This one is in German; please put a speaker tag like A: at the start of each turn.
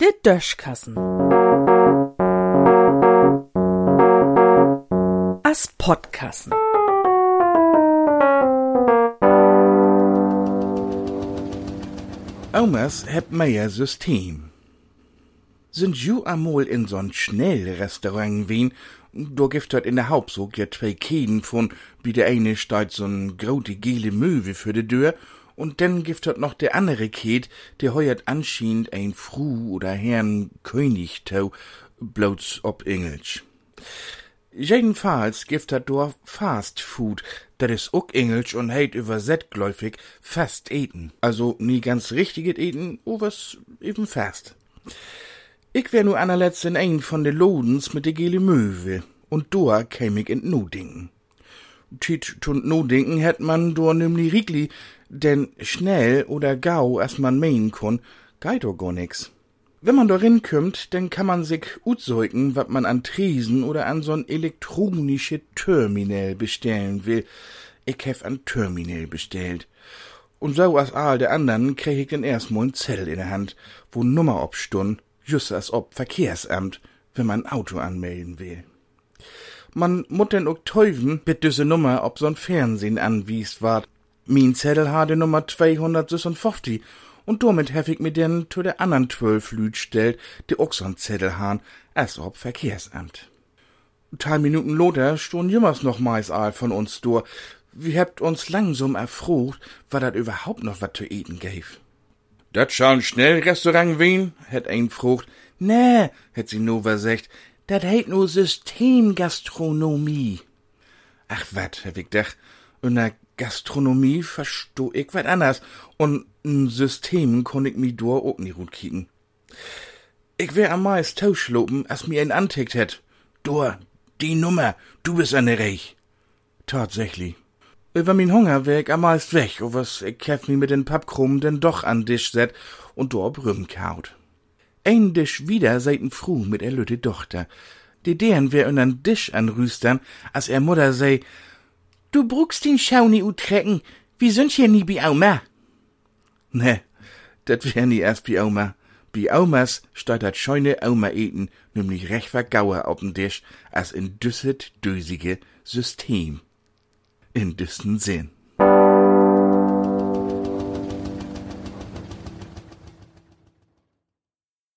A: Der Döschkassen. As Podkassen.
B: Omas heb mehr System. Sind ju amol in so'n Schnellrestaurant wien, do gift dort in der Hauptsog ja zwei Käden von, wie der eine steht so'n grote gele Möwe für de Dür, und dann gift dort noch der andere Käd, der heuert anscheinend ein Fru oder Herrn König tau, bloß ob Engelsch. Jedenfalls gibt dat do Fast Food, dat is ook Engelsch und heit überset gläufig fast eten. Also nie ganz richtiges eten, o was eben fast. Ich wär nur anerletzt in ein von de Lodens mit de gele Möwe, und doa käm ich in Nodingen. Tit und Nodingen hätt man do nämlich rigli, denn schnell oder gau, as man meinen kun, geit do gar nix. Wenn man darin kümmt, dann kann man sich utsäugen, wat man an Tresen oder an so'n elektronische Terminal bestellen will. Ich hef an Terminal bestellt. Und so as all der andern krieg ich dann erstmal ein Zell in der Hand, wo Nummer obstund, just as ob Verkehrsamt, wenn man Auto anmelden will. Man mut denn ook teufen, mit düsse Nummer ob so'n Fernsehen anwiest ward. Min Zettel ha de Nummer 256 und damit hef ich mir denn zu der andern zwölf Lüd stellt, die auch so'n Zettel han, als ob Verkehrsamt. Teil Minuten loter stund jümmers noch meist all von uns durch. Wir habt uns langsam erfroht, war dat überhaupt noch wat zu eten gäf. Dat schall schnell Restaurant wien? hätt ein frucht. Nee, hätt sie nur versagt, dat heit nur Systemgastronomie. Ach wat, hab ich dach, unter Gastronomie verstoh ich wat anders, und n System konn ich mi dor ook nie gut kicken. Ich wär am meist tauschlopen, as mir ein antickt hätt. Dor, die Nummer, du bist eine Reich. Tatsächlich. Über min Hunger wär ich am meist weg, o was ich hef mi mit den Pappkrumm denn doch an Tisch set und dor Brüm kaut. Ein Tisch wieder seit'n Fru mit er lütte Tochter. Die deren wär unnern Tisch anrüstern, as er Mutter sei, du bruckst den Schauni utrecken, wie sind hier nie bi Oma? Ne, dat wär nie erst bi Oma. Bi Omas steht dat scheune Oma eten, nämlich recht vergauer auf'n Tisch, as in düsset dösige System. In düssen Sinn.